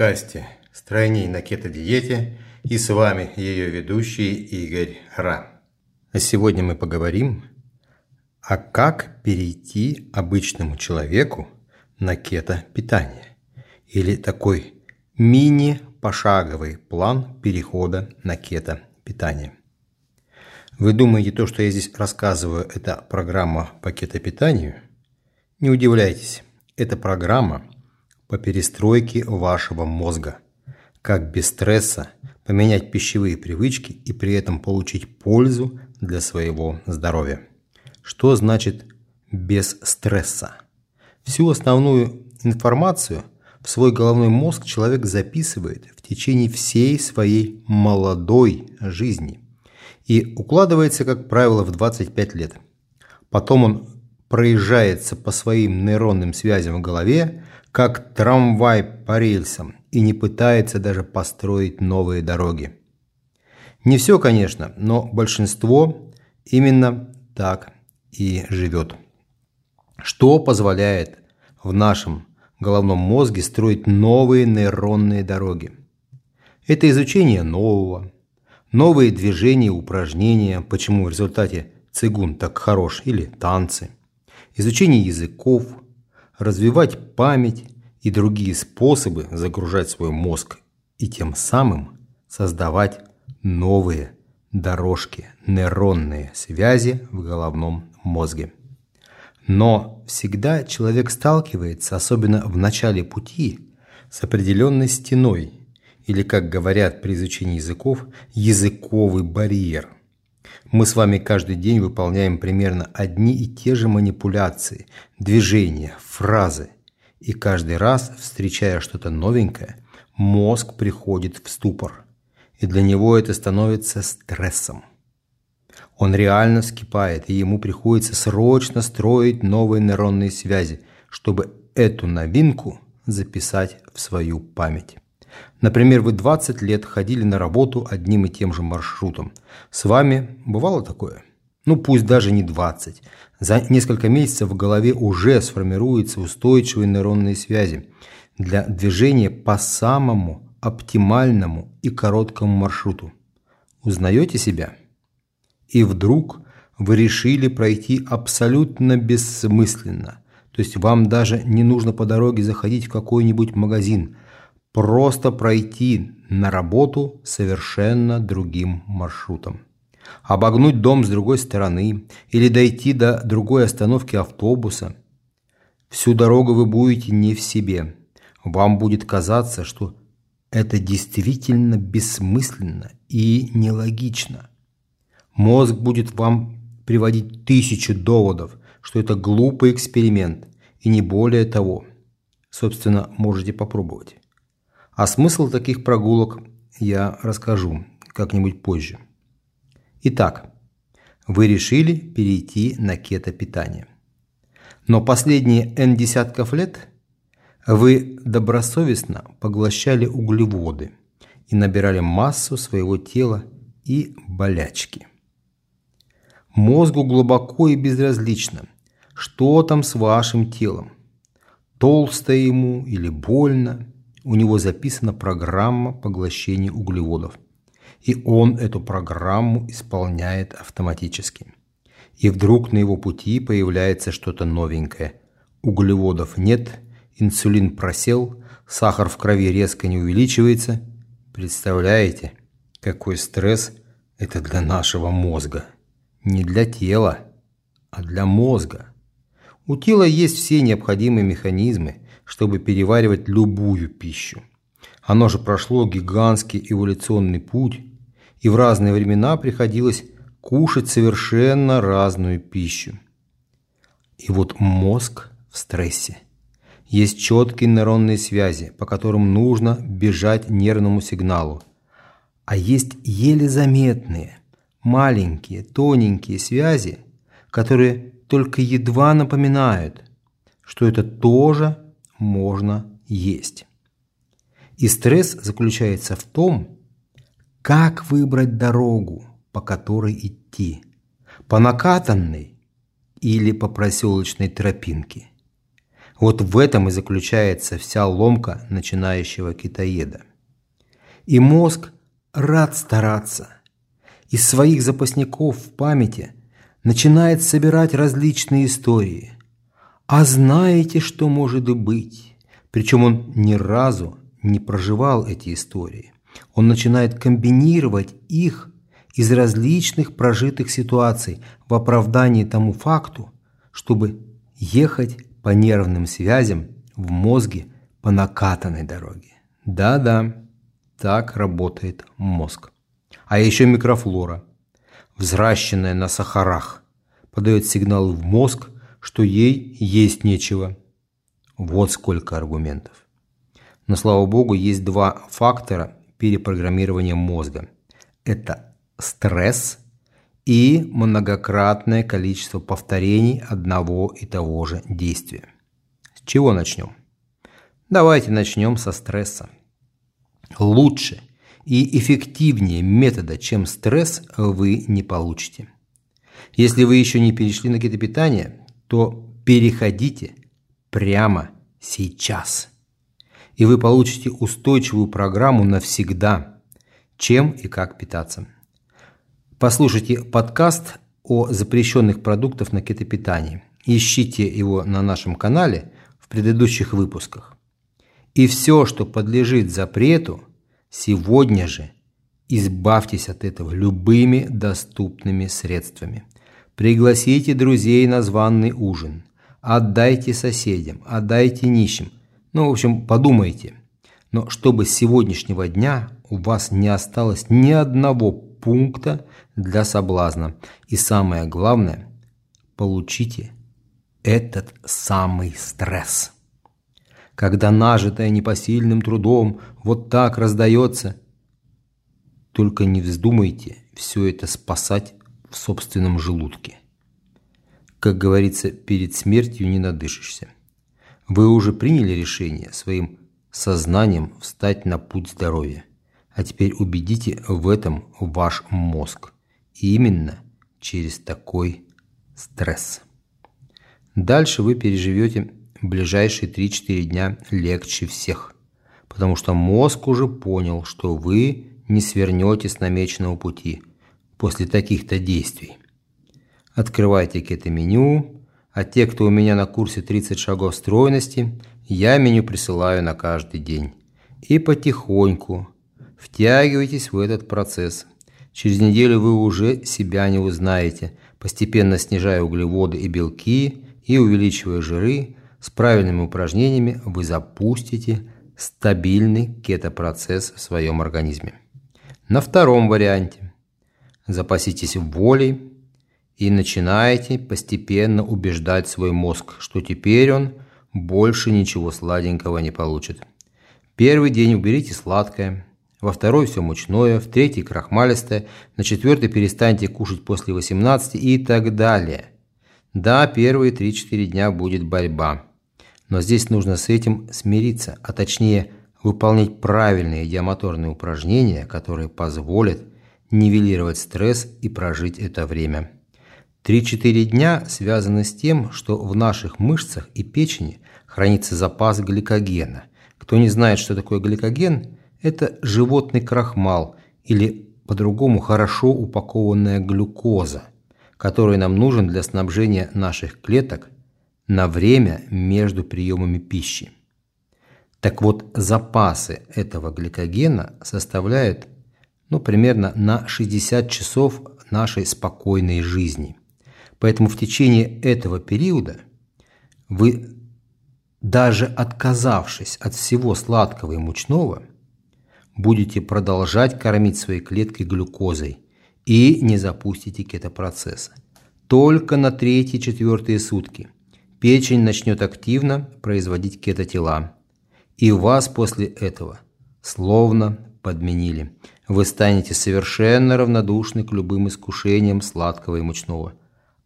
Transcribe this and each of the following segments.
подкасте «Стройней на кето-диете» и с вами ее ведущий Игорь Ра. А сегодня мы поговорим, а как перейти обычному человеку на кето-питание или такой мини-пошаговый план перехода на кето-питание. Вы думаете, то, что я здесь рассказываю, это программа по кето-питанию? Не удивляйтесь, это программа – по перестройке вашего мозга. Как без стресса поменять пищевые привычки и при этом получить пользу для своего здоровья. Что значит без стресса? Всю основную информацию в свой головной мозг человек записывает в течение всей своей молодой жизни и укладывается, как правило, в 25 лет. Потом он проезжается по своим нейронным связям в голове, как трамвай по рельсам и не пытается даже построить новые дороги. Не все, конечно, но большинство именно так и живет. Что позволяет в нашем головном мозге строить новые нейронные дороги? Это изучение нового, новые движения, упражнения, почему в результате цигун так хорош, или танцы, изучение языков – развивать память и другие способы загружать свой мозг и тем самым создавать новые дорожки, нейронные связи в головном мозге. Но всегда человек сталкивается, особенно в начале пути, с определенной стеной, или, как говорят при изучении языков, языковый барьер – мы с вами каждый день выполняем примерно одни и те же манипуляции, движения, фразы. И каждый раз, встречая что-то новенькое, мозг приходит в ступор. И для него это становится стрессом. Он реально вскипает, и ему приходится срочно строить новые нейронные связи, чтобы эту новинку записать в свою память. Например, вы 20 лет ходили на работу одним и тем же маршрутом. С вами бывало такое? Ну, пусть даже не 20. За несколько месяцев в голове уже сформируются устойчивые нейронные связи для движения по самому оптимальному и короткому маршруту. Узнаете себя? И вдруг вы решили пройти абсолютно бессмысленно. То есть вам даже не нужно по дороге заходить в какой-нибудь магазин – просто пройти на работу совершенно другим маршрутом. Обогнуть дом с другой стороны или дойти до другой остановки автобуса. Всю дорогу вы будете не в себе. Вам будет казаться, что это действительно бессмысленно и нелогично. Мозг будет вам приводить тысячу доводов, что это глупый эксперимент и не более того. Собственно, можете попробовать. А смысл таких прогулок я расскажу как-нибудь позже. Итак, вы решили перейти на кето-питание. Но последние N десятков лет вы добросовестно поглощали углеводы и набирали массу своего тела и болячки. Мозгу глубоко и безразлично, что там с вашим телом. Толсто ему или больно – у него записана программа поглощения углеводов. И он эту программу исполняет автоматически. И вдруг на его пути появляется что-то новенькое. Углеводов нет, инсулин просел, сахар в крови резко не увеличивается. Представляете, какой стресс это для нашего мозга. Не для тела, а для мозга. У тела есть все необходимые механизмы, чтобы переваривать любую пищу. Оно же прошло гигантский эволюционный путь, и в разные времена приходилось кушать совершенно разную пищу. И вот мозг в стрессе. Есть четкие нейронные связи, по которым нужно бежать нервному сигналу. А есть еле заметные, маленькие, тоненькие связи, которые только едва напоминают, что это тоже можно есть. И стресс заключается в том, как выбрать дорогу, по которой идти. По накатанной или по проселочной тропинке. Вот в этом и заключается вся ломка начинающего китаеда. И мозг рад стараться. Из своих запасников в памяти начинает собирать различные истории. А знаете, что может быть? Причем он ни разу не проживал эти истории. Он начинает комбинировать их из различных прожитых ситуаций в оправдании тому факту, чтобы ехать по нервным связям в мозге по накатанной дороге. Да-да, так работает мозг. А еще микрофлора, взращенная на сахарах, подает сигналы в мозг, что ей есть нечего. Вот сколько аргументов. Но, слава богу, есть два фактора перепрограммирования мозга. Это стресс и многократное количество повторений одного и того же действия. С чего начнем? Давайте начнем со стресса. Лучше и эффективнее метода, чем стресс, вы не получите. Если вы еще не перешли на кетопитание, то переходите прямо сейчас и вы получите устойчивую программу навсегда, чем и как питаться. Послушайте подкаст о запрещенных продуктах на кетопитании. Ищите его на нашем канале в предыдущих выпусках. И все, что подлежит запрету, сегодня же избавьтесь от этого любыми доступными средствами. Пригласите друзей на званный ужин. Отдайте соседям, отдайте нищим – ну, в общем, подумайте. Но чтобы с сегодняшнего дня у вас не осталось ни одного пункта для соблазна. И самое главное, получите этот самый стресс. Когда нажитое непосильным трудом вот так раздается, только не вздумайте все это спасать в собственном желудке. Как говорится, перед смертью не надышишься. Вы уже приняли решение своим сознанием встать на путь здоровья. А теперь убедите в этом ваш мозг. Именно через такой стресс. Дальше вы переживете ближайшие 3-4 дня легче всех. Потому что мозг уже понял, что вы не свернете с намеченного пути после таких-то действий. Открывайте кето-меню, а те, кто у меня на курсе 30 шагов стройности, я меню присылаю на каждый день. И потихоньку втягивайтесь в этот процесс. Через неделю вы уже себя не узнаете, постепенно снижая углеводы и белки и увеличивая жиры, с правильными упражнениями вы запустите стабильный кетопроцесс в своем организме. На втором варианте запаситесь волей, и начинаете постепенно убеждать свой мозг, что теперь он больше ничего сладенького не получит. Первый день уберите сладкое, во второй все мучное, в третий крахмалистое, на четвертый перестаньте кушать после 18 и так далее. Да, первые 3-4 дня будет борьба, но здесь нужно с этим смириться, а точнее выполнять правильные диамоторные упражнения, которые позволят нивелировать стресс и прожить это время. 3-4 дня связаны с тем, что в наших мышцах и печени хранится запас гликогена. Кто не знает, что такое гликоген, это животный крахмал или по-другому хорошо упакованная глюкоза, который нам нужен для снабжения наших клеток на время между приемами пищи. Так вот, запасы этого гликогена составляют ну, примерно на 60 часов нашей спокойной жизни. Поэтому в течение этого периода вы, даже отказавшись от всего сладкого и мучного, будете продолжать кормить свои клетки глюкозой и не запустите кетопроцесса. Только на третьи-четвертые сутки печень начнет активно производить кетотела. И вас после этого словно подменили. Вы станете совершенно равнодушны к любым искушениям сладкого и мучного.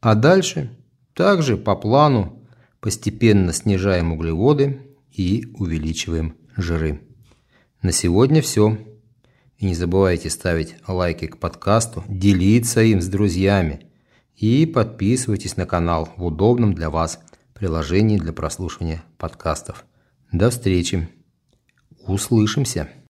А дальше также по плану постепенно снижаем углеводы и увеличиваем жиры. На сегодня все. И не забывайте ставить лайки к подкасту, делиться им с друзьями и подписывайтесь на канал в удобном для вас приложении для прослушивания подкастов. До встречи. Услышимся.